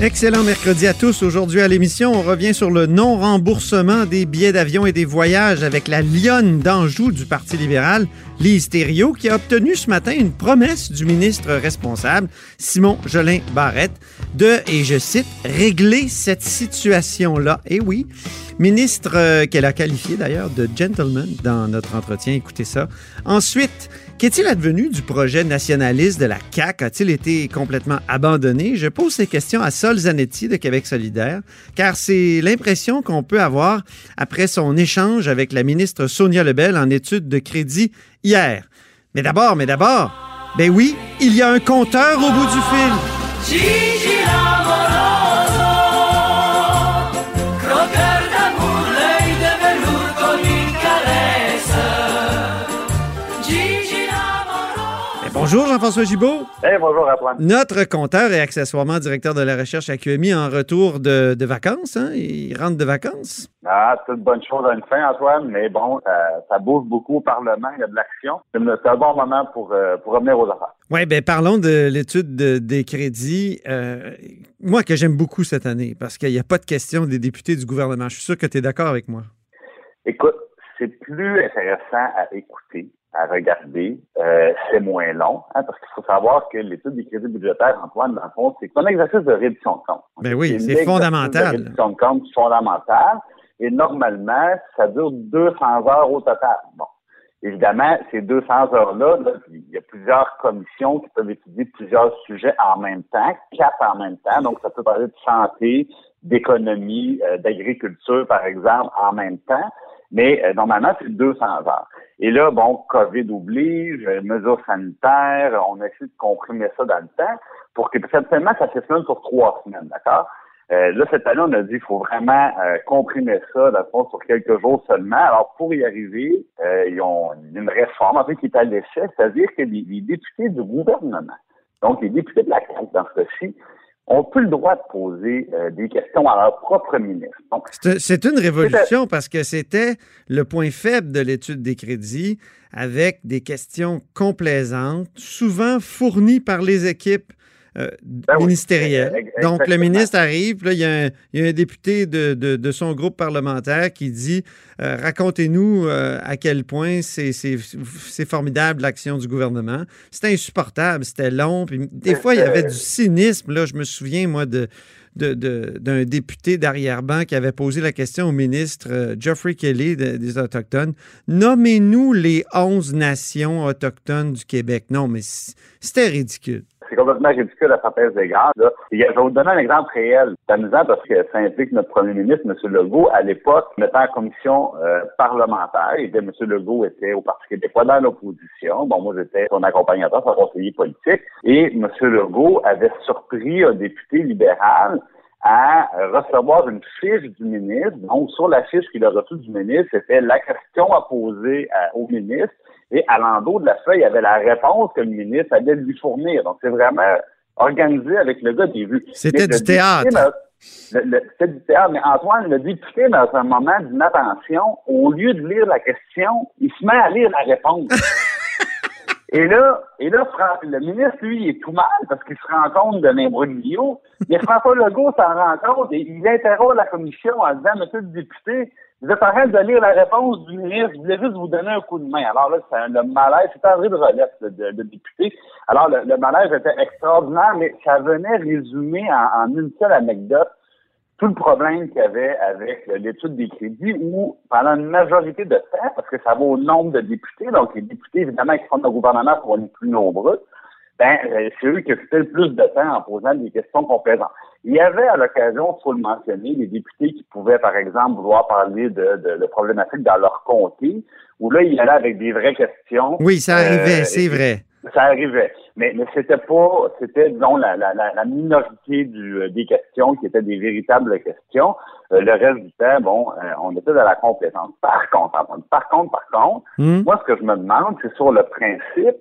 Excellent mercredi à tous. Aujourd'hui à l'émission, on revient sur le non-remboursement des billets d'avion et des voyages avec la lionne d'Anjou du Parti libéral, Lise Thériault, qui a obtenu ce matin une promesse du ministre responsable, Simon Jolin Barrette, de, et je cite, régler cette situation-là. Et oui, ministre euh, qu'elle a qualifié d'ailleurs de gentleman dans notre entretien. Écoutez ça. Ensuite, Qu'est-il advenu du projet nationaliste de la CAQ? A-t-il été complètement abandonné? Je pose ces questions à Sol Zanetti de Québec solidaire, car c'est l'impression qu'on peut avoir après son échange avec la ministre Sonia Lebel en études de crédit hier. Mais d'abord, mais d'abord, ben oui, il y a un compteur au bout du fil. Bonjour Jean-François Gibault. bonjour Antoine. Notre compteur et accessoirement directeur de la recherche à QMI en retour de, vacances. Hein? Il rentre de vacances. Ah, c'est une bonne chose à une fin, Antoine, mais bon, ça, bouge beaucoup au Parlement, il y a de l'action. C'est un bon moment pour, euh, pour revenir aux affaires. Oui, bien parlons de l'étude des crédits. Euh, moi, que j'aime beaucoup cette année, parce qu'il n'y a pas de question des députés du gouvernement. Je suis sûr que tu es d'accord avec moi. Écoute, c'est plus intéressant à écouter à regarder. Euh, c'est moins long, hein, parce qu'il faut savoir que l'étude des crédits budgétaires, Antoine, dans le fond, c'est un exercice de réduction de compte. Ben oui, c'est fondamental. De réduction de compte fondamental. Et normalement, ça dure 200 heures au total. Bon. Évidemment, ces 200 heures-là, il y a plusieurs commissions qui peuvent étudier plusieurs sujets en même temps, quatre en même temps. Donc, ça peut parler de santé, d'économie, euh, d'agriculture, par exemple, en même temps. Mais euh, normalement, c'est 200 heures. Et là, bon, COVID oblige, euh, mesures sanitaires, on a essayé de comprimer ça dans le temps pour que certainement ça fait semaine sur trois semaines, d'accord? Euh, là, cette année, on a dit qu'il faut vraiment comprimer ça, dans le fond, sur quelques jours seulement. Alors, pour y arriver, ils ont une réforme, en fait, qui est à l'essai, c'est-à-dire que les, les, députés du gouvernement, donc les députés de la CAQ, dans ce cas-ci, ont plus le droit de poser euh, des questions à leur propre ministre. C'est une révolution parce que c'était le point faible de l'étude des crédits avec des questions complaisantes, souvent fournies par les équipes euh, ben ministériel. Donc, le ministre arrive, là, il, y a un, député de, son groupe parlementaire qui dit euh, Racontez-nous euh, à quel point c'est formidable l'action du gouvernement. C'était insupportable, c'était long. Puis, des fois, il y avait du cynisme. Là, je me souviens, moi, de d'un député d'arrière-ban qui avait posé la question au ministre Geoffrey Kelly des Autochtones. Nommez-nous les 11 nations autochtones du Québec. Non, mais c'était ridicule c'est complètement ridicule à certains égards. Là. je vais vous donner un exemple réel. C'est amusant parce que ça implique notre premier ministre, M. Legault, à l'époque, mettant en commission euh, parlementaire. Et M. Legault était au Parti québécois dans l'opposition. Bon, moi, j'étais son accompagnateur, son conseiller politique. Et M. Legault avait surpris un député libéral à recevoir une fiche du ministre. Donc, sur la fiche qu'il a reçue du ministre, c'était la question à poser au ministre. Et à l'endos de la feuille, il y avait la réponse que le ministre allait lui fournir. Donc, c'est vraiment organisé avec le gars des vues. C'était du théâtre. C'était du théâtre, mais Antoine, le député, dans un moment d'inattention, au lieu de lire la question, il se met à lire la réponse. Et là, et là, le ministre, lui, il est tout mal parce qu'il se rend compte de l'imbroglio. Mais François Legault s'en rend compte et il interroge la commission en disant, Monsieur le député, vous êtes en train de lire la réponse du ministre, je voulais juste vous donner un coup de main. Alors là, c'est le malaise, c'est André de Relette, de, de, député. Alors, le, malaise était extraordinaire, mais ça venait résumer en, en une seule anecdote tout le problème qu'il y avait avec l'étude des crédits où, pendant une majorité de temps, parce que ça va au nombre de députés, donc les députés, évidemment, qui font le gouvernement seront les plus nombreux, ben, euh, c'est eux qui occupaient le plus de temps en posant des questions complaisantes. Il y avait à l'occasion, il faut le mentionner, des députés qui pouvaient, par exemple, vouloir parler de, de, problématiques dans leur comté, où là, il y allait avec des vraies questions. Oui, ça arrivait, euh, c'est vrai. Ça arrivait. Mais, mais c'était pas, c'était, disons, la, la, la, minorité du, euh, des questions qui étaient des véritables questions. Euh, le reste du temps, bon, euh, on était dans la compétence. Par contre, par contre, par contre, hmm. moi, ce que je me demande, c'est sur le principe,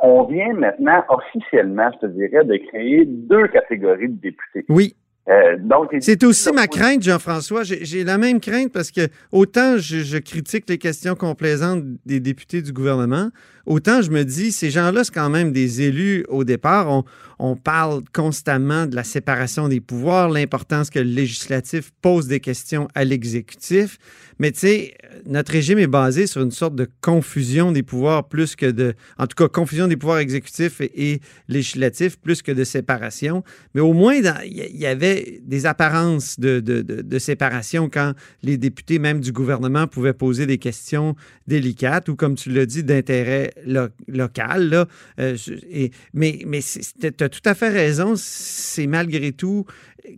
on vient maintenant officiellement, je te dirais, de créer deux catégories de députés. Oui. Euh, c'est aussi ma crainte, Jean-François. J'ai la même crainte parce que autant je, critique les questions complaisantes des députés du gouvernement, autant je me dis, ces gens-là, c'est quand même des élus au départ. On, on, parle constamment de la séparation des pouvoirs, l'importance que le législatif pose des questions à l'exécutif. Mais tu sais, notre régime est basé sur une sorte de confusion des pouvoirs plus que de, en tout cas, confusion des pouvoirs exécutifs et, législatifs plus que de séparation. Mais au moins, il y avait des apparences de, séparation quand les députés, même du gouvernement, pouvaient poser des questions délicates ou, comme tu l'as dit, d'intérêt local. Là. Euh, mais mais tu tout à fait raison, c'est malgré tout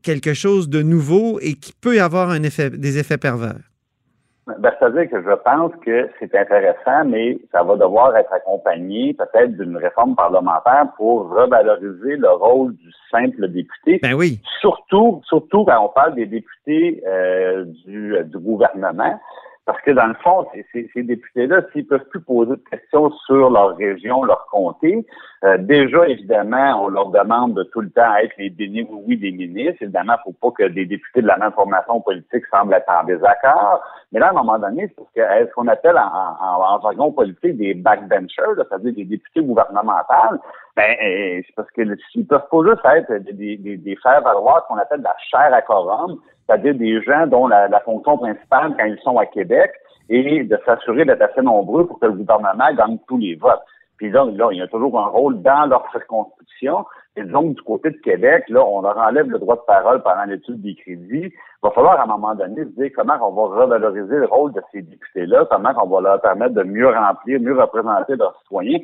quelque chose de nouveau et qui peut avoir un effet, des effets pervers. Ben, C'est-à-dire que je pense que c'est intéressant, mais ça va devoir être accompagné peut-être d'une réforme parlementaire pour revaloriser le rôle du simple député. Ben oui. Surtout, surtout quand on parle des députés euh, du, du gouvernement. Parce que dans le fond, ces, ces députés-là, s'ils peuvent plus poser de questions sur leur région, leur comté, euh, déjà, évidemment, on leur demande de tout le temps être les bénis oui des ministres. Évidemment, il ne faut pas que des députés de la même formation politique semblent être en désaccord. Mais là, à un moment donné, c'est que ce qu'on appelle en, jargon politique des backbenchers, c'est-à-dire des députés gouvernementaux, ben, euh, c'est parce que s'ils peuvent pas juste être des, des, des faire valoir qu'on appelle de la chair à quorum, c'est-à-dire des gens dont la, fonction principale, quand ils sont à Québec, est de s'assurer d'être assez nombreux pour que le gouvernement gagne tous les votes. Puis là, là, il y a toujours un rôle dans leur circonscription. Et donc, du côté de Québec, là, on leur enlève le droit de parole pendant l'étude des crédits. Il va falloir, à un moment donné, se dire comment on va revaloriser le rôle de ces députés-là, comment on va leur permettre de mieux remplir, mieux représenter leurs citoyens.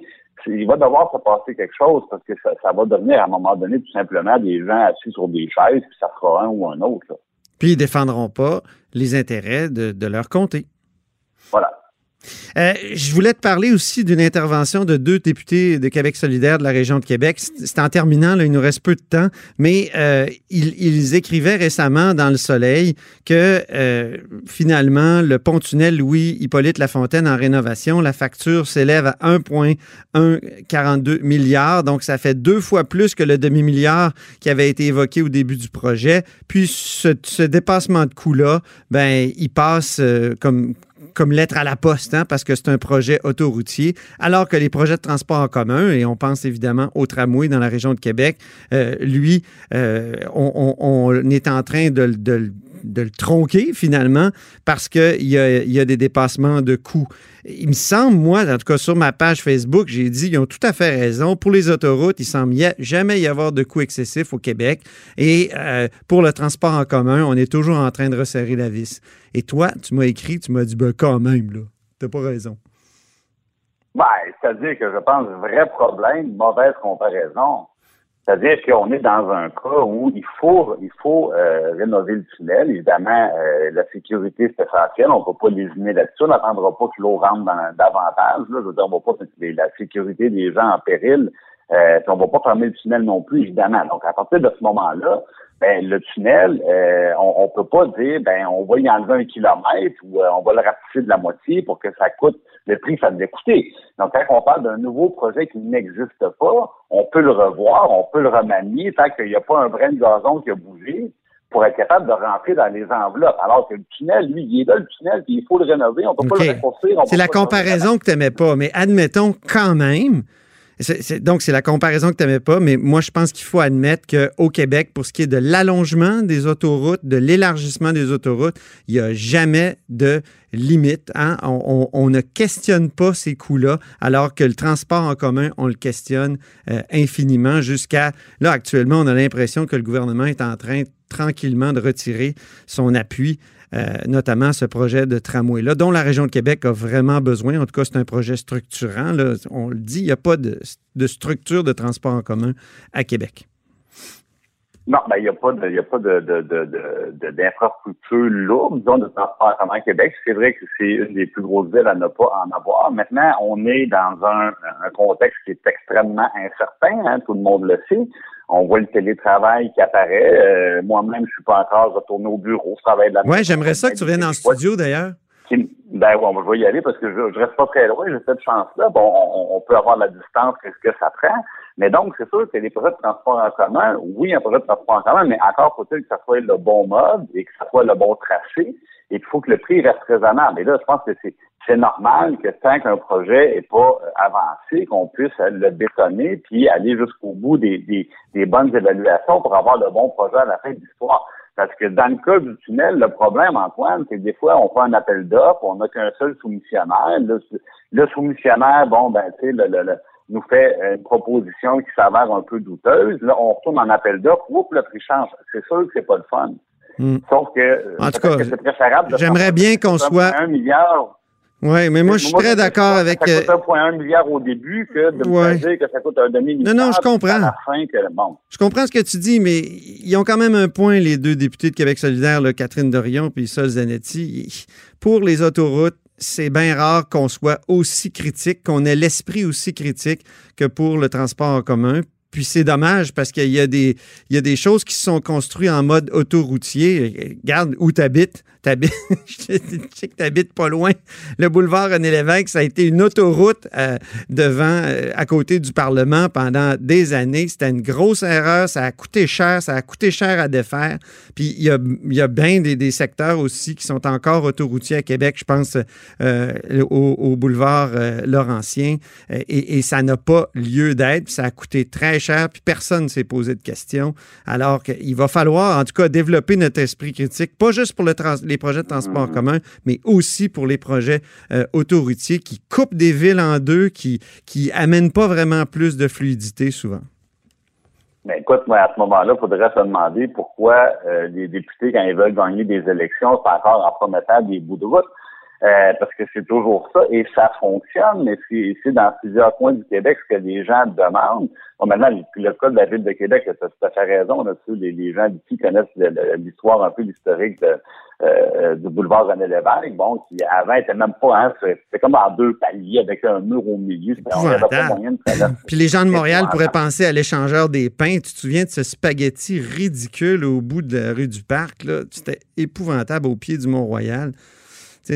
Il va devoir se passer quelque chose parce que ça, va devenir, à un moment donné, tout simplement des gens assis sur des chaises, puis ça fera un ou un autre. Là. Puis ils ne défendront pas les intérêts de, leur comté. Voilà. Euh, je voulais te parler aussi d'une intervention de deux députés de Québec solidaire de la région de Québec. C'est en terminant, il nous reste peu de temps, mais euh, ils, écrivaient récemment dans Le Soleil que euh, finalement, le pont-tunnel Louis-Hippolyte Lafontaine en rénovation, la facture s'élève à 1,142 milliards, donc ça fait deux fois plus que le demi-milliard qui avait été évoqué au début du projet. Puis ce, dépassement de coût-là, ben, il passe comme comme lettre à la poste, hein, parce que c'est un projet autoroutier, alors que les projets de transport en commun, et on pense évidemment au tramway dans la région de Québec, euh, lui, euh, on, est en train de, le tronquer finalement parce qu'il y a, y a des dépassements de coûts. Il me semble, moi, en tout cas sur ma page Facebook, j'ai dit, ils ont tout à fait raison. Pour les autoroutes, il semble jamais y avoir de coûts excessifs au Québec. Et euh, pour le transport en commun, on est toujours en train de resserrer la vis. Et toi, tu m'as écrit, tu m'as dit, ben quand même, là, t'as pas raison. Ben, c'est-à-dire que je pense vrai problème, mauvaise comparaison. C'est-à-dire qu'on est dans un cas où il faut il faut euh, rénover le tunnel. Évidemment, euh, la sécurité, c'est essentiel. On ne peut pas lésiner là-dessus. On n'attendra pas que l'eau rentre dans, davantage. Là. Je veux dire, on ne va pas mettre la sécurité des gens en péril. Euh, on ne va pas fermer le tunnel non plus, évidemment. Donc, à partir de ce moment-là, ben, le tunnel, euh, on, ne peut pas dire, ben, on va y enlever un kilomètre ou on va le rapetisser de la moitié pour que ça coûte le prix ça devait coûter. Donc, quand on parle d'un nouveau projet qui n'existe pas, on peut le revoir, on peut le remanier tant qu'il n'y a pas un brin de gazon qui a bougé pour être capable de rentrer dans les enveloppes. Alors que le tunnel, lui, il est là, le tunnel, puis il faut le rénover, on ne peut pas le reconstruire. C'est la comparaison que tu n'aimais pas, mais admettons quand même donc, c'est la comparaison que tu n'aimais pas, mais moi, je pense qu'il faut admettre qu'au Québec, pour ce qui est de l'allongement des autoroutes, de l'élargissement des autoroutes, il n'y a jamais de limite. Hein? On, ne questionne pas ces coûts-là, alors que le transport en commun, on le questionne euh, infiniment jusqu'à... Là, actuellement, on a l'impression que le gouvernement est en train tranquillement de retirer son appui euh, notamment ce projet de tramway-là, dont la région de Québec a vraiment besoin. En tout cas, c'est un projet structurant. On le dit, il n'y a pas de, structure de transport en commun à Québec. Non, ben, il n'y a pas de, de, d'infrastructure lourde, de transport en commun à Québec. C'est vrai que c'est une des plus grosses villes à ne pas en avoir. Maintenant, on est dans un, contexte qui est extrêmement incertain, hein, tout le monde le sait on voit le télétravail qui apparaît. Euh, moi-même, je suis pas encore retourné au bureau. Je travaille de la Ouais, j'aimerais ça que tu viennes en studio d'ailleurs. Ben bon, je vais y aller parce que je, je reste pas très loin, j'ai cette chance-là. Bon, on, peut avoir la distance que, que ça prend. Mais donc, c'est sûr que les projets de transport en commun, oui, un projet de transport en commun, mais encore faut-il que ça soit le bon mode et que ça soit le bon tracé. Et il faut que le prix reste raisonnable. Et là, je pense que c'est c'est normal que tant qu'un projet n'est pas euh, avancé, qu'on puisse le bétonner puis aller jusqu'au bout des, des, des, bonnes évaluations pour avoir le bon projet à la fin de l'histoire. Parce que dans le cas du tunnel, le problème, Antoine, c'est que des fois, on fait un appel d'offres, on n'a qu'un seul soumissionnaire. Le, le soumissionnaire, bon, ben, tu sais, le, le, nous fait une proposition qui s'avère un peu douteuse. Là, on retourne en appel d'offres, oups, le prix change. C'est sûr que c'est pas le fun. Hmm. Sauf que, en tout cas, j'aimerais bien qu'on soit un milliard oui, mais moi, je suis très d'accord avec. Ça coûte 1,1 milliard au début que de me dire que ça coûte un demi-milliard. Non, non, je comprends. À la fin que, bon. Je comprends ce que tu dis, mais ils ont quand même un point, les deux députés de Québec solidaire, là, Catherine Dorion et Sol Zanetti. Pour les autoroutes, c'est bien rare qu'on soit aussi critique, qu'on ait l'esprit aussi critique que pour le transport en commun. Puis c'est dommage parce qu'il y, a des, il y a des choses qui sont construites en mode autoroutier. Regarde où tu habites. je sais que tu habites pas loin. Le boulevard René Lévesque, ça a été une autoroute euh, devant, euh, à côté du Parlement pendant des années. C'était une grosse erreur. Ça a coûté cher. Ça a coûté cher à défaire. Puis il y a, y a bien des, secteurs aussi qui sont encore autoroutiers à Québec. Je pense euh, au, boulevard Laurentien. Et, ça n'a pas lieu d'être. Ça a coûté très cher, puis personne ne s'est posé de questions. Alors qu'il va falloir, en tout cas, développer notre esprit critique, pas juste pour les projets de transport commun, mais aussi pour les projets euh, autoroutiers qui coupent des villes en deux, qui qui amènent pas vraiment plus de fluidité souvent. Mais écoute, moi, à ce moment-là, il faudrait se demander pourquoi euh, les députés, quand ils veulent gagner des élections, c'est encore en promettant des bouts de route. Euh, parce que c'est toujours ça, et ça fonctionne, mais c'est dans plusieurs coins du Québec ce que les gens demandent. Bon, maintenant, le cas de la Ville de Québec, tu as tout à fait raison là-dessus. Les, les, gens qui connaissent l'histoire, un peu l'historique euh, du boulevard René Lévesque, bon, qui avant était même pas, hein, c'était comme en deux paliers avec un mur au milieu. Puis les gens de Montréal pourraient penser à l'échangeur des pains. Tu te souviens de ce spaghetti ridicule au bout de la rue du Parc, là? C'était épouvantable au pied du Mont-Royal.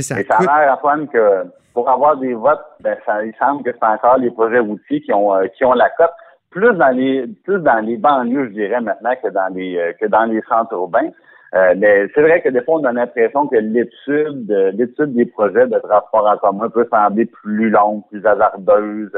Ça ça a l'air, Antoine, que pour avoir des votes, ben, ça, il semble que c'est encore les projets routiers qui ont, euh, qui ont la cote. Plus dans les, plus dans les banlieues, je dirais maintenant, que dans les, euh, que dans les centres urbains. Euh, mais c'est vrai que des fois, on a l'impression que l'étude, l'étude des projets de transport en commun peut sembler plus longue, plus hasardeuse.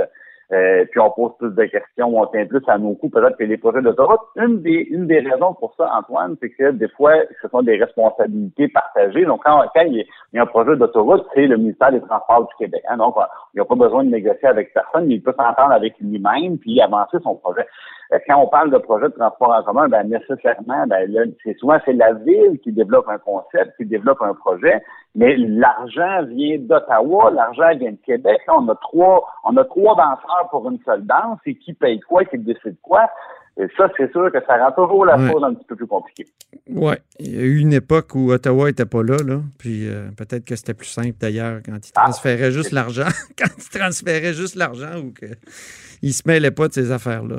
Euh, puis on pose plus de questions, on tient plus à nos coups peut-être que les projets d'autoroute. Une des, une des raisons pour ça, Antoine, c'est que des fois, ce sont des responsabilités partagées. Donc, quand, quand il, y a, un projet d'autoroute, c'est le ministère des Transports du Québec. Hein. Donc, il n'y a pas besoin de négocier avec personne, mais il peut s'entendre avec lui-même puis avancer son projet. Euh, quand on parle de projet de transport en commun, ben nécessairement, ben c'est souvent c'est la ville qui développe un concept, qui développe un projet, mais l'argent vient d'Ottawa, l'argent vient de Québec. on a trois, on a trois danseurs pour une seule danse, et qui paye quoi, qui décide quoi? Et ça, c'est sûr que ça rend toujours la chose un petit peu plus compliquée. Oui. Il y a eu une époque où Ottawa n'était pas là, là. Puis euh, peut-être que c'était plus simple d'ailleurs quand ils ah, transféraient juste l'argent. quand ils transféraient juste l'argent ou qu'ils ne se mêlaient pas de ces affaires-là.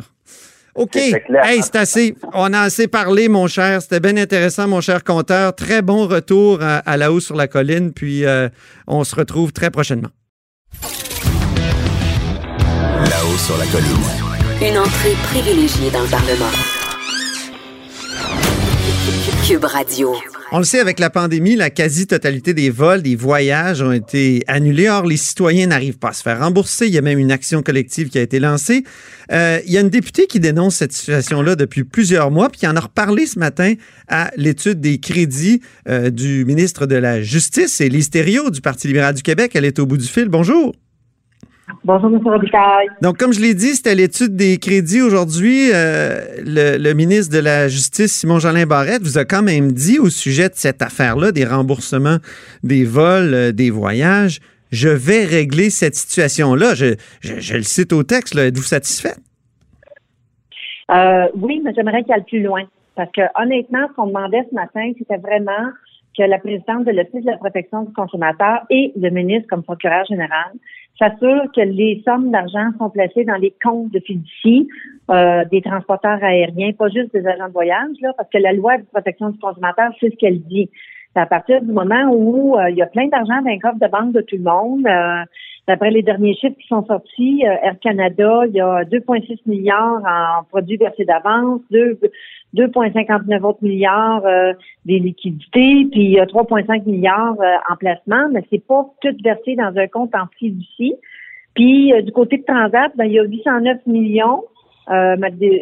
OK. Hey, c'est assez. On a assez parlé, mon cher. C'était bien intéressant, mon cher compteur. Très bon retour à, la hausse sur la colline. Puis euh, on se retrouve très prochainement. Là-haut sur la colline. Une entrée privilégiée dans le Parlement. Cube Radio. On le sait, avec la pandémie, la quasi-totalité des vols, des voyages ont été annulés. Or, les citoyens n'arrivent pas à se faire rembourser. Il y a même une action collective qui a été lancée. Euh, il y a une députée qui dénonce cette situation-là depuis plusieurs mois, puis qui en a reparlé ce matin à l'étude des crédits euh, du ministre de la Justice, c'est Lise du Parti libéral du Québec. Elle est au bout du fil. Bonjour. Bonjour, M. Robitaille. Donc, comme je l'ai dit, c'était l'étude des crédits aujourd'hui. Euh, le, ministre de la Justice, Simon-Jolin Barrette, vous a quand même dit au sujet de cette affaire-là, des remboursements des vols, euh, des voyages, je vais régler cette situation-là. Je, le cite au texte. Êtes-vous satisfait? Euh, oui, mais j'aimerais qu'il aille plus loin. Parce que honnêtement, ce qu'on demandait ce matin, c'était vraiment que la présidente de l'Office de la protection du consommateur et le ministre comme procureur général s'assurent que les sommes d'argent sont placées dans les comptes de fiducie euh, des transporteurs aériens, pas juste des agents de voyage, là, parce que la loi de protection du consommateur, c'est ce qu'elle dit. C'est à partir du moment où euh, il y a plein d'argent dans les coffre de banque de tout le monde. Euh, D'après les derniers chiffres qui sont sortis, euh, Air Canada, il y a 2,6 milliards en produits versés d'avance, 2,59 autres milliards euh, des liquidités, puis il y a 3,5 milliards en placement, mais c'est pas tout versé dans un compte en fiducie. Puis du côté de Transat, ben, il y a 809 millions euh,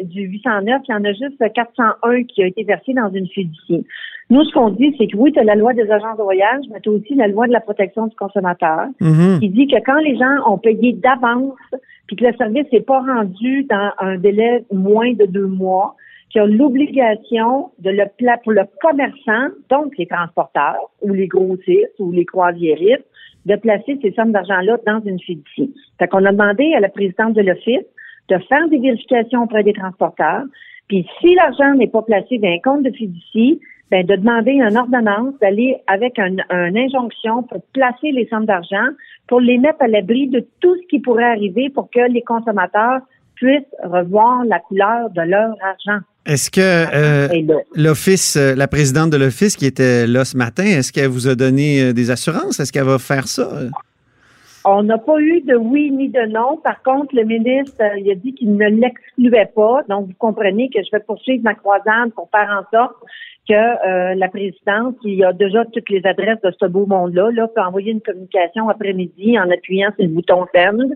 du 809, il y en a juste 401 qui a été versé dans une fiducie. Nous, ce qu'on dit, c'est que oui, tu as la loi des agences de voyage, mais tu as aussi la loi de la protection du consommateur Mhm. qui dit que quand les gens ont payé d'avance puis que le service n'est pas rendu dans un délai moins de deux mois, qu'il y a l'obligation de le pour le commerçant, donc les transporteurs ou les grossistes ou les croisiéristes, de placer ces sommes d'argent-là dans une fiducie. Fait qu'on a demandé à la présidente de l'Office de faire des vérifications auprès des transporteurs. Puis si l'argent n'est pas placé dans un compte de fiducie, ben de demander une ordonnance, d'aller avec un, une injonction pour placer les sommes d'argent, pour les mettre à l'abri de tout ce qui pourrait arriver pour que les consommateurs puissent revoir la couleur de leur argent. Est-ce que euh, l'Office, euh, la présidente de l'Office qui était là ce matin, est-ce qu'elle vous a donné euh, des assurances? Est-ce qu'elle va faire ça? On n'a pas eu de oui ni de non. Par contre, le ministre, euh, il a dit qu'il ne l'excluait pas. Donc, vous comprenez que je vais poursuivre ma croisade pour faire en sorte que euh, la présidente, qui a déjà toutes les adresses de ce beau monde-là, là, peut envoyer une communication après-midi en appuyant sur le bouton send.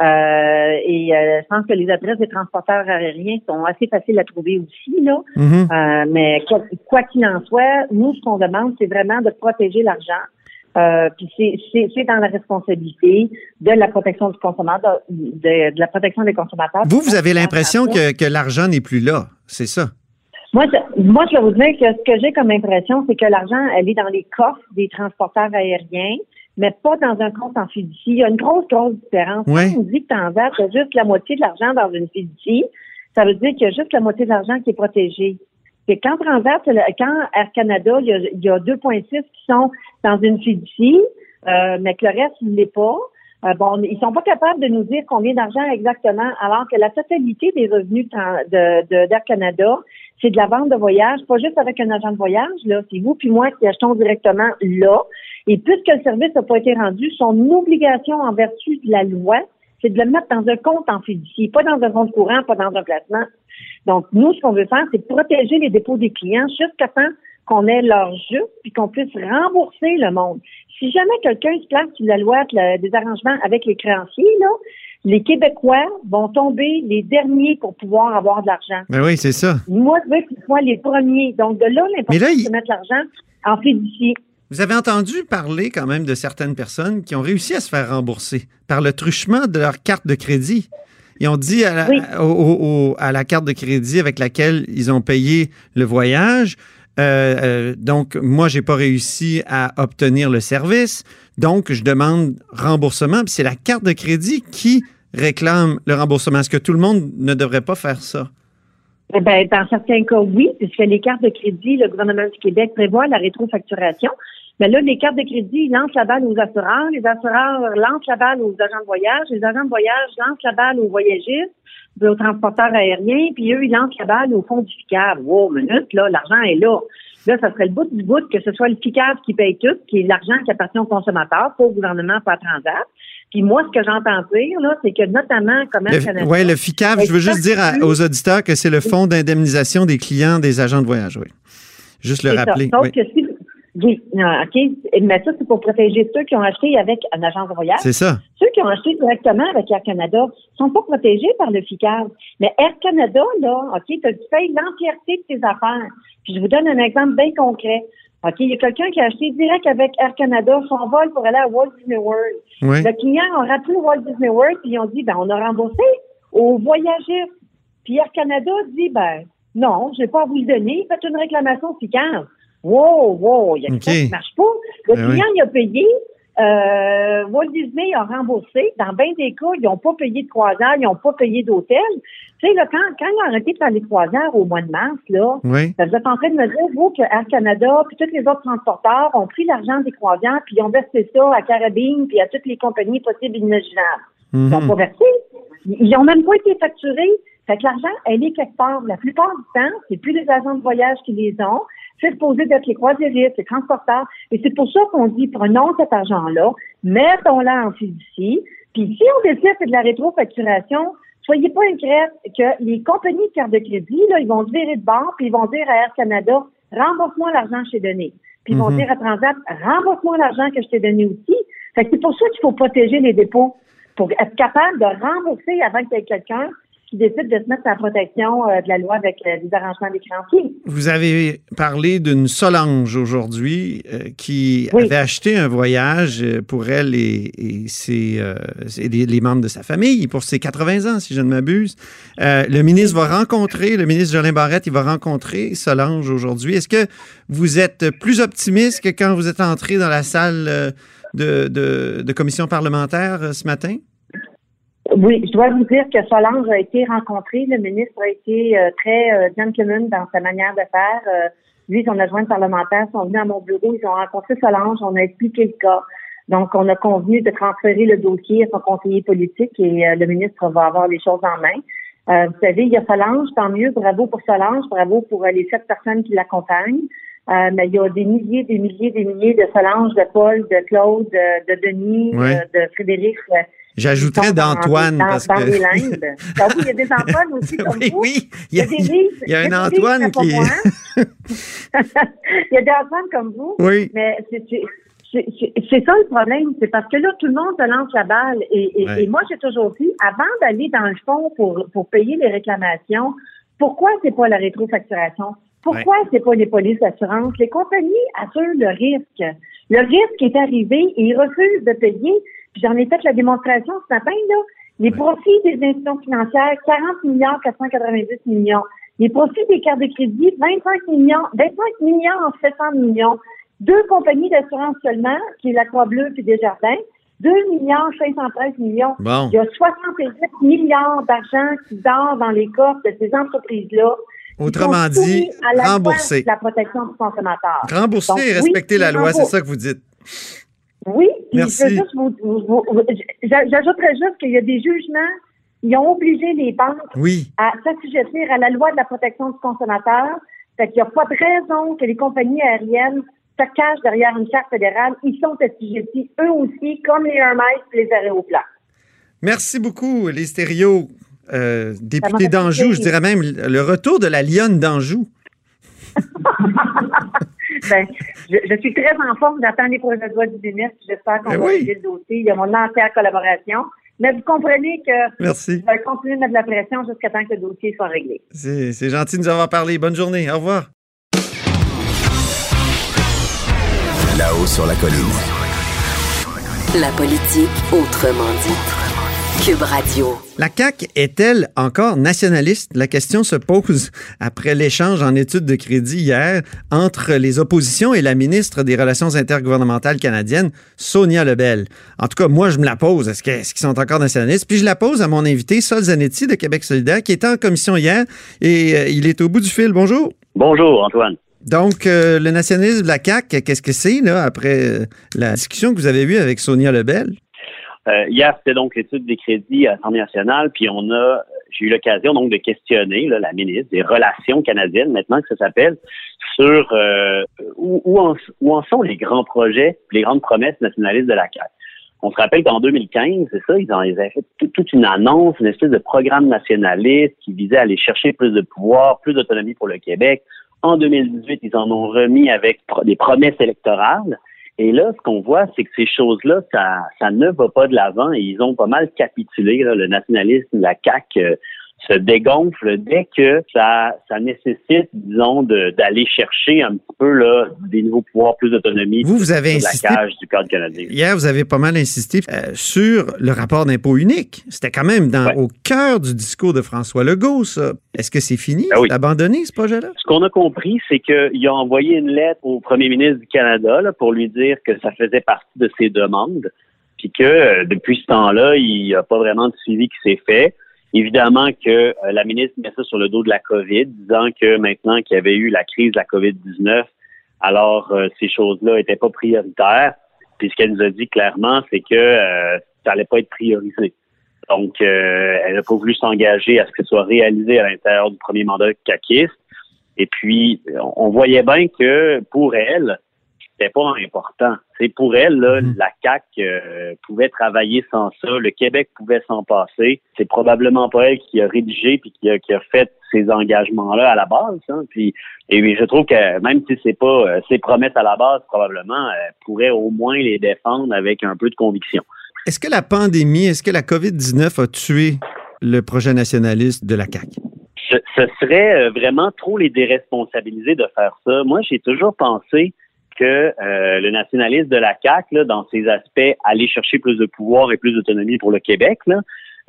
Euh, et euh, je pense que les adresses des transporteurs aériens sont assez faciles à trouver aussi, là. Mhm. Euh, mais quoi quoi qu'il en soit, nous, ce qu'on demande, c'est vraiment de protéger l'argent. Euh, puis c'est- c'est c'est dans la responsabilité de la protection du consommateur, de, de la protection des consommateurs. Vous, vous avez l'impression que, que l'argent n'est plus là, c'est ça? Moi, je, moi, je vais vous dire que ce que j'ai comme impression, c'est que l'argent, elle est dans les coffres des transporteurs aériens, mais pas dans un compte en fiducie. Il y a une grosse, grosse différence. Ouais. Quand on dit que juste la moitié de l'argent dans une fiducie, ça veut dire qu'il y a juste la moitié de l'argent qui est protégé. Quand Transat, quand Air Canada, il y a, a 2,6 qui sont dans une fiducie, euh, mais que le reste, il l'est pas. Euh, bon, ils sont pas capables de nous dire combien d'argent exactement, alors que la totalité des revenus de, de, d'Air Canada, c'est de la vente de voyage, pas juste avec un agent de voyage, là. C'est vous puis moi qui achetons directement là. Et puisque le service n'a pas été rendu, son obligation en vertu de la loi, c'est de le mettre dans un compte en fiducie, pas dans un compte courant, pas dans un placement. Donc, nous, ce qu'on veut faire, c'est protéger les dépôts des clients jusqu'à temps qu'on ait leur juste puis qu'on puisse rembourser le monde. Si jamais quelqu'un se place sous la loi des arrangements avec les créanciers, là, les Québécois vont tomber les derniers pour pouvoir avoir de l'argent. Ben oui, c'est ça. Moi, je veux qu'ils soient les premiers. Donc, de là, Mais là, l'importance il- de mettre l'argent en fiducie. Vous avez entendu parler quand même de certaines personnes qui ont réussi à se faire rembourser par le truchement de leur carte de crédit. Ils ont dit à la, Oui. au- au- au- à la carte de crédit avec laquelle ils ont payé le voyage. euh, euh, donc, moi, j'ai pas réussi à obtenir le service. Donc, je demande remboursement. Puis c'est la carte de crédit qui réclame le remboursement. Est-ce que tout le monde ne devrait pas faire ça? Eh ben, dans certains cas, oui, puisque les cartes de crédit, le gouvernement du Québec prévoit la rétrofacturation. Mais là, les cartes de crédit lancent la balle aux assureurs, les assureurs lancent la balle aux agents de voyage, les agents de voyage lancent la balle aux voyagistes, aux transporteurs aériens, puis eux, ils lancent la balle au fonds du FICAV. Wow, minute, là, l'argent est là. Là, ça serait le bout du bout que ce soit le FICAV qui paye tout, qui est l'argent qui appartient aux consommateurs, pas au gouvernement, pas à Transat. Puis moi, ce que j'entends dire, là, c'est que notamment, comme Air Canada... Oui, le FICAV, je veux juste dire à- aux auditeurs que c'est le fonds d'indemnisation des clients des agents de voyage, oui. Juste le C'est ça. rappeler. Sauf oui. que si, oui, non, OK. Mais ça, c'est pour protéger ceux qui ont acheté avec un agence de voyage. C'est ça. Ceux qui ont acheté directement avec Air Canada sont pas protégés par le FICAR. Mais Air Canada, là, OK, tu payes l'entièreté de tes affaires. Puis je vous donne un exemple bien concret. OK, il y a quelqu'un qui a acheté direct avec Air Canada son vol pour aller à Walt Disney World. Oui. Le client a rappelé Walt Disney World, puis ils ont dit, ben, on a remboursé aux voyageurs. Puis Air Canada dit, ben, non, je vais pas à vous le donner, faites une réclamation FICAR. Wow, wow, il y a quelque OK. chose qui marche pas. Le Ben client, il a payé, euh, Walt Disney a remboursé. Dans bien des cas, ils n'ont pas payé de croisière, ils n'ont pas payé d'hôtel. Tu sais, là, quand, quand ils ont arrêté de faire les croisières au mois de mars, là, Oui. ben, vous êtes en train de me dire, vous, que Air Canada, puis tous les autres transporteurs ont pris l'argent des croisières, puis ils ont versé ça à Carabine, puis à toutes les compagnies possibles et imaginables. Ils n'ont Mhm. pas versé. Ils n'ont même pas été facturés. Fait que l'argent, elle est quelque part. La plupart du temps, c'est plus les agents de voyage qui les ont. C'est supposé d'être les croisiéristes, les transporteurs. Et c'est pour ça qu'on dit, prenons cet argent-là, mettons-le en fiducie. Puis si on décide c'est de la rétrofacturation, soyez pas inquiets que les compagnies de carte de crédit, là, ils vont se virer de bord, puis ils vont dire à Air Canada, rembourse-moi l'argent que je t'ai donné. Puis ils vont Mhm. dire à Transat, rembourse-moi l'argent que je t'ai donné aussi. Fait que c'est pour ça qu'il faut protéger les dépôts, pour être capable de rembourser avant qu'il y ait quelqu'un qui décide de se mettre à la protection euh, de la loi avec euh, les arrangements des créanciers. Vous avez parlé d'une Solange aujourd'hui euh, qui Oui. avait acheté un voyage euh, pour elle et, et ses, euh, et les, les membres de sa famille pour ses 80 ans, si je ne m'abuse. Euh, le ministre va rencontrer, le ministre Jolin Barrette, il va rencontrer Solange aujourd'hui. Est-ce que vous êtes plus optimiste que quand vous êtes entré dans la salle euh, de, de- de commission parlementaire euh, ce matin? Oui, je dois vous dire que Solange a été rencontré. Le ministre a été euh, très euh, gentleman dans sa manière de faire. Euh, lui, son adjoint parlementaire sont venus à mon bureau. Ils ont rencontré Solange. On a expliqué le cas. Donc, on a convenu de transférer le dossier à son conseiller politique et euh, le ministre va avoir les choses en main. Euh, vous savez, il y a Solange, tant mieux. Bravo pour Solange. Bravo pour euh, les sept personnes qui l'accompagnent. Euh, mais il y a des milliers, des milliers, des milliers de Solange, de Paul, de Claude, de, de Denis, de Frédéric. J'ajouterais d'Antoine parce dans que... les limbes. Oui, il y a des Antoine aussi comme oui, vous. oui, Il y a des livres. il y a un Antoine qui- il y a des Antoine comme vous. Oui. Mais c'est- c'est ça le problème, c'est parce que là, tout le monde se lance la balle. Et, et, Ouais. et moi, j'ai toujours dit, avant d'aller dans le fond pour, pour payer les réclamations, pourquoi c'est pas la rétrofacturation? Pourquoi c'est pas les polices d'assurance? Les compagnies assurent le risque. Le risque est arrivé et ils refusent de payer. J'en ai fait la démonstration ce matin, là. Les Ouais. profits des institutions financières, 40 milliards 490 millions. Les profits des cartes de crédit, 25 millions, 25 millions 700 millions. Deux compagnies d'assurance seulement, qui est la Croix-Bleue puis Desjardins, 2 milliards 513 millions. Bon. Il y a 68 milliards d'argent qui dort dans les coffres de ces entreprises-là. Autrement dit, rembourser. la protection du consommateur. Rembourser Donc, et oui, respecter la loi, c'est ça que vous dites. Oui, j'ajouterais juste qu'il y a des jugements, ils ont obligé les banques Oui. à s'assujettir à la loi de la protection du consommateur. Fait qu'il n'y a pas de raison que les compagnies aériennes se cachent derrière une charte fédérale. Ils sont assujettis, eux aussi, comme les Hermès et les aéroplans. Merci beaucoup, les stéréos. Euh, député d'Anjou, je dirais même le retour de la lionne d'Anjou. Ben, je, je suis très en forme, j'attends les projets de loi du ministre, j'espère qu'on Ben va oui. régler le dossier. Il y a mon entière collaboration. Mais vous comprenez que Merci. je vais continuer de mettre de la pression jusqu'à temps que le dossier soit réglé. C'est gentil de nous avoir parlé. Bonne journée. Au revoir. Là-haut sur la colline. La politique autrement dite. Cube Radio. La CAQ est-elle encore nationaliste? La question se pose après l'échange en études de crédit hier entre les oppositions et la ministre des Relations intergouvernementales canadiennes, Sonia Lebel. En tout cas, moi, je me la pose. Est-ce que- est-ce qu'ils sont encore nationalistes? Puis je la pose à mon invité, Sol Zanetti de Québec solidaire, qui était en commission hier et euh, il est au bout du fil. Bonjour. Bonjour, Antoine. Donc, euh, le nationalisme de la CAQ, qu'est-ce que c'est, là, après euh, la discussion que vous avez eue avec Sonia Lebel? Euh, hier, c'était donc l'étude des crédits à l'Assemblée nationale, puis on a, j'ai eu l'occasion donc de questionner là, la ministre des Relations canadiennes, maintenant que ça s'appelle, sur euh, où, où, en, où en sont les grands projets, les grandes promesses nationalistes de la CAQ. On se rappelle qu'en 2015, c'est ça, ils, ont, ils avaient fait tout- toute une annonce, une espèce de programme nationaliste qui visait à aller chercher plus de pouvoir, plus d'autonomie pour le Québec. En 2018, ils en ont remis avec des promesses électorales. Et là, ce qu'on voit, c'est que ces choses-là, ça, ça ne va pas de l'avant et ils ont pas mal capitulé. Le nationalisme, la CAQ euh, se dégonfle dès que ça, ça nécessite, disons, d'aller chercher un petit peu là, des nouveaux pouvoirs, plus d'autonomie Vous, vous avez de la insisté cage du Code canadien. Hier, vous avez pas mal insisté euh, sur le rapport d'impôt unique. C'était quand même dans, Ouais. au cœur du discours de François Legault, ça. Est-ce que c'est fini? Ah oui. C'est abandonné, ce projet-là? Ce qu'on a compris, c'est qu'il a envoyé une lettre au premier ministre du Canada là, pour lui dire que ça faisait partie de ses demandes, puis que euh, depuis ce temps-là, il n'y a pas vraiment de suivi qui s'est fait. Évidemment que euh, la ministre met ça sur le dos de la COVID, disant que maintenant qu'il y avait eu la crise de la COVID-19, alors euh, ces choses-là n'étaient pas prioritaires. Puis ce qu'elle nous a dit clairement, c'est que euh, ça allait pas être priorisé. Donc, euh, elle n'a pas voulu s'engager à ce que ce soit réalisé à l'intérieur du premier mandat caquiste. Et puis, on voyait bien que pour elle, c'était pas important. C'est pour elle, là, mhm. la CAC euh, pouvait travailler sans ça, le Québec pouvait s'en passer. C'est probablement pas elle qui a rédigé puis qui a, qui a fait ces engagements-là à la base. Hein. Puis, et je trouve que même si c'est pas euh, ses promesses à la base, probablement, elle pourrait au moins les défendre avec un peu de conviction. Est-ce que la pandémie, est-ce que la COVID-19 a tué le projet nationaliste de la CAC? Ce, ce serait euh, vraiment trop les déresponsabiliser de faire ça. Moi, j'ai toujours pensé que euh, le nationalisme de la CAQ, dans ses aspects, aller chercher plus de pouvoir et plus d'autonomie pour le Québec, là,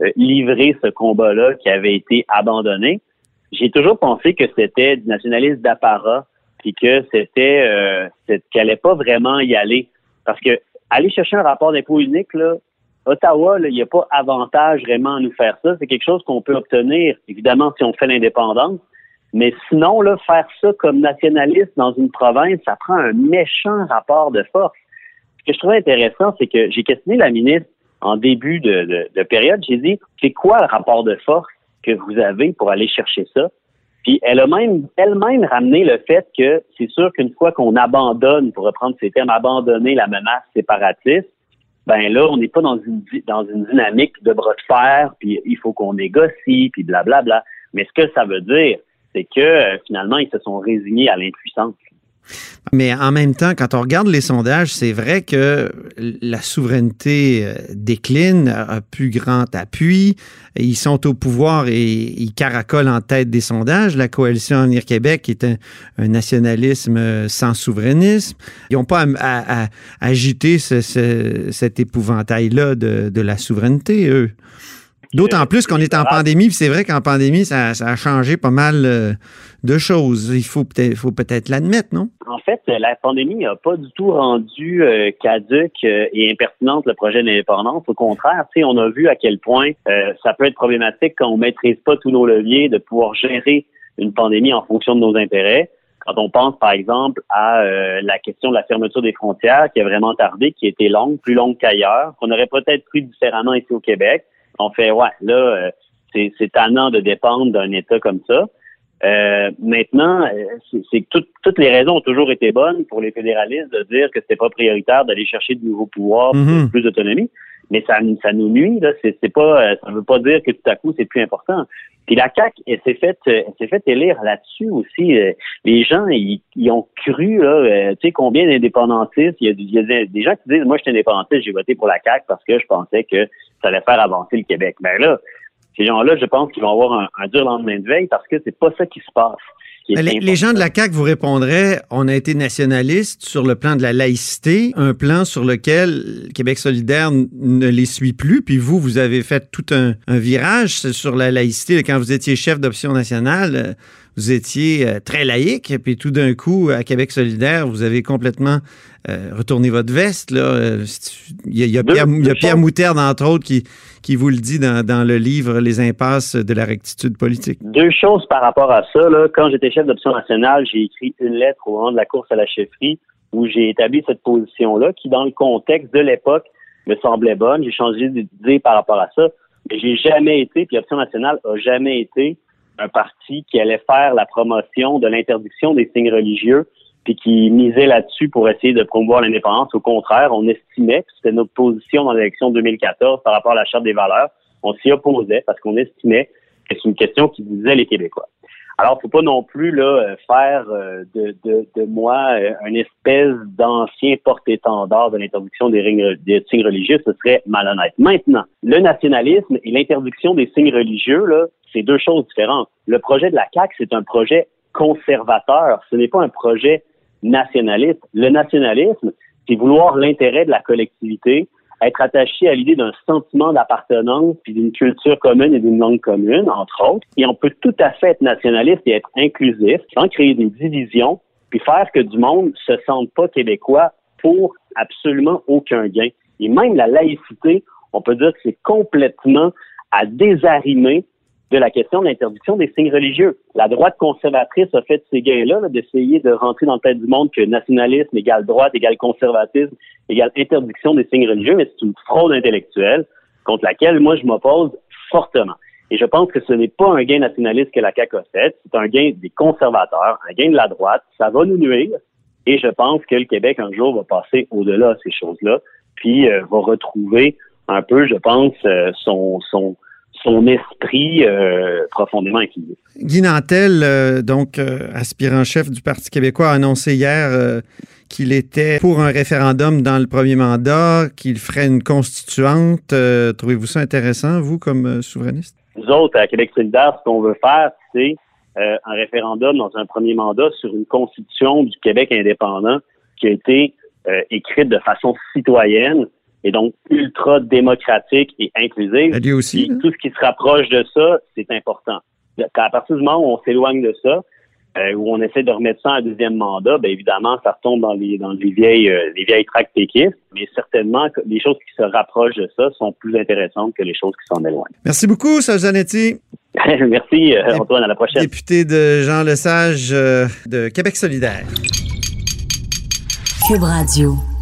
euh, livrer ce combat-là qui avait été abandonné, j'ai toujours pensé que c'était du nationalisme d'apparat, puis que c'était euh, qu'elle n'allait pas vraiment y aller. Parce que aller chercher un rapport d'impôt unique, là, Ottawa, il n'y a pas avantage vraiment à nous faire ça. C'est quelque chose qu'on peut obtenir, évidemment, si on fait l'indépendance, mais sinon, là, faire ça comme nationaliste dans une province, ça prend un méchant rapport de force. Ce que je trouvais intéressant, c'est que j'ai questionné la ministre en début de, de, période. J'ai dit, c'est quoi le rapport de force que vous avez pour aller chercher ça? Puis elle a même elle-même ramené le fait que c'est sûr qu'une fois qu'on abandonne, pour reprendre ces termes, abandonner la menace séparatiste, ben là, on n'est pas dans une dans une dynamique de bras de fer, puis il faut qu'on négocie, puis blablabla. Bla, bla. Mais ce que ça veut dire, c'est que euh, finalement, ils se sont résignés à l'impuissance. Mais en même temps, quand on regarde les sondages, c'est vrai que la souveraineté euh, décline, a plus grand appui. Ils sont au pouvoir et ils caracolent en tête des sondages. La coalition Avenir Québec est un, nationalisme sans souverainisme. Ils n'ont pas à, agiter cet épouvantail-là de, de la souveraineté, eux. D'autant plus qu'on est en pandémie, c'est vrai qu'en pandémie, ça, a changé pas mal euh, de choses. Il faut peut-être faut peut-être l'admettre, non? En fait, la pandémie n'a pas du tout rendu euh, caduque euh, et impertinente le projet d'indépendance. Au contraire, on a vu à quel point ça peut être problématique quand on maîtrise pas tous nos leviers de pouvoir gérer une pandémie en fonction de nos intérêts. Quand on pense, par exemple, à la question de la fermeture des frontières qui a vraiment tardé, qui a été longue, plus longue qu'ailleurs, qu'on aurait peut-être pris différemment ici au Québec on fait ouais, là, euh, c'est, c'est tannant de dépendre d'un État comme ça. Euh, maintenant, euh, c'est, que toutes les raisons ont toujours été bonnes pour les fédéralistes de dire que c'était pas prioritaire d'aller chercher de nouveaux pouvoirs, mm-hmm. plus d'autonomie mais ça, ça nous nuit. Là. C'est, c'est pas, ça veut pas dire que tout à coup c'est plus important. Puis la CAC, elle s'est fait, elle s'est fait élire là-dessus aussi. Les gens, ils, ont cru là. Tu sais combien d'indépendantistes Il y, a, des gens qui disent, moi, je suis indépendantiste, j'ai voté pour la CAC parce que je pensais que ça allait faire avancer le Québec. Mais ben là, ces gens-là, je pense qu'ils vont avoir un, un, dur lendemain de veille parce que c'est pas ça qui se passe. Les, gens de la CAQ vous répondraient, on a été nationaliste sur le plan de la laïcité, un plan sur lequel Québec solidaire ne les suit plus, puis vous, vous avez fait tout un, virage sur la laïcité. Quand vous étiez chef d'option nationale, vous étiez euh, très laïque, puis tout d'un coup, à Québec solidaire, vous avez complètement euh, retourné votre veste. Là. Euh, il y a, Pierre, il y a Pierre Moutarde, entre autres, qui, qui vous le dit dans, dans, le livre Les impasses de la rectitude politique. Deux choses par rapport à ça. Là. Quand j'étais d'option nationale, j'ai écrit une lettre au moment de la course à la chefferie où j'ai établi cette position-là qui, dans le contexte de l'époque, me semblait bonne. J'ai changé d'idée par rapport à ça. Mais j'ai jamais été, puis Option nationale a jamais été un parti qui allait faire la promotion de l'interdiction des signes religieux puis qui misait là-dessus pour essayer de promouvoir l'indépendance. Au contraire, on estimait, c'était notre position dans l'élection 2014 par rapport à la Charte des valeurs, on s'y opposait parce qu'on estimait que c'est une question qui disait les Québécois. Alors, faut pas non plus là faire euh, de, de, de moi euh, une espèce d'ancien porte-étendard de l'interdiction des, des, signes religieux, ce serait malhonnête. Maintenant, le nationalisme et l'interdiction des signes religieux, là, c'est deux choses différentes. Le projet de la CAQ, c'est un projet conservateur. Ce n'est pas un projet nationaliste. Le nationalisme, c'est vouloir l'intérêt de la collectivité, être attaché à l'idée d'un sentiment d'appartenance, puis d'une culture commune et d'une langue commune, entre autres. Et on peut tout à fait être nationaliste et être inclusif sans créer des divisions, puis faire que du monde se sente pas québécois pour absolument aucun gain. Et même la laïcité, on peut dire que c'est complètement à désarimer de la question de l'interdiction des signes religieux. La droite conservatrice a fait ces gains-là d'essayer de rentrer dans le tête du monde que nationalisme égale droite égale conservatisme égale interdiction des signes religieux, mais c'est une fraude intellectuelle. contre laquelle moi je m'oppose fortement. Et je pense que ce n'est pas un gain nationaliste que la CAQ a fait, c'est un gain des conservateurs, un gain de la droite. Ça va nous nuire. Et je pense que le Québec, un jour, va passer au-delà de ces choses-là, puis euh, va retrouver un peu, je pense, euh, son, son, son esprit euh, profondément équilibré. Guy Nantel, donc aspirant chef du Parti québécois, a annoncé hier qu'il était pour un référendum dans le premier mandat, qu'il ferait une constituante. Trouvez-vous ça intéressant, vous, comme souverainiste? Nous autres, à Québec solidaire, ce qu'on veut faire, c'est euh, un référendum dans un premier mandat sur une constitution du Québec indépendant qui a été euh, écrite de façon citoyenne et donc ultra démocratique et inclusive. aussi, hein? Tout ce qui se rapproche de ça, c'est important. À partir du moment où on s'éloigne de ça, euh, où on essaie de remettre ça en deuxième mandat, bien évidemment, ça retombe dans les dans les vieilles euh, les vieilles tracts péquistes, mais certainement les choses qui se rapprochent de ça sont plus intéressantes que les choses qui s'en éloignent. Merci beaucoup, Serge Zanetti. Merci, euh, Antoine. À la prochaine. Député de Jean Lesage de Québec solidaire. Cube Radio.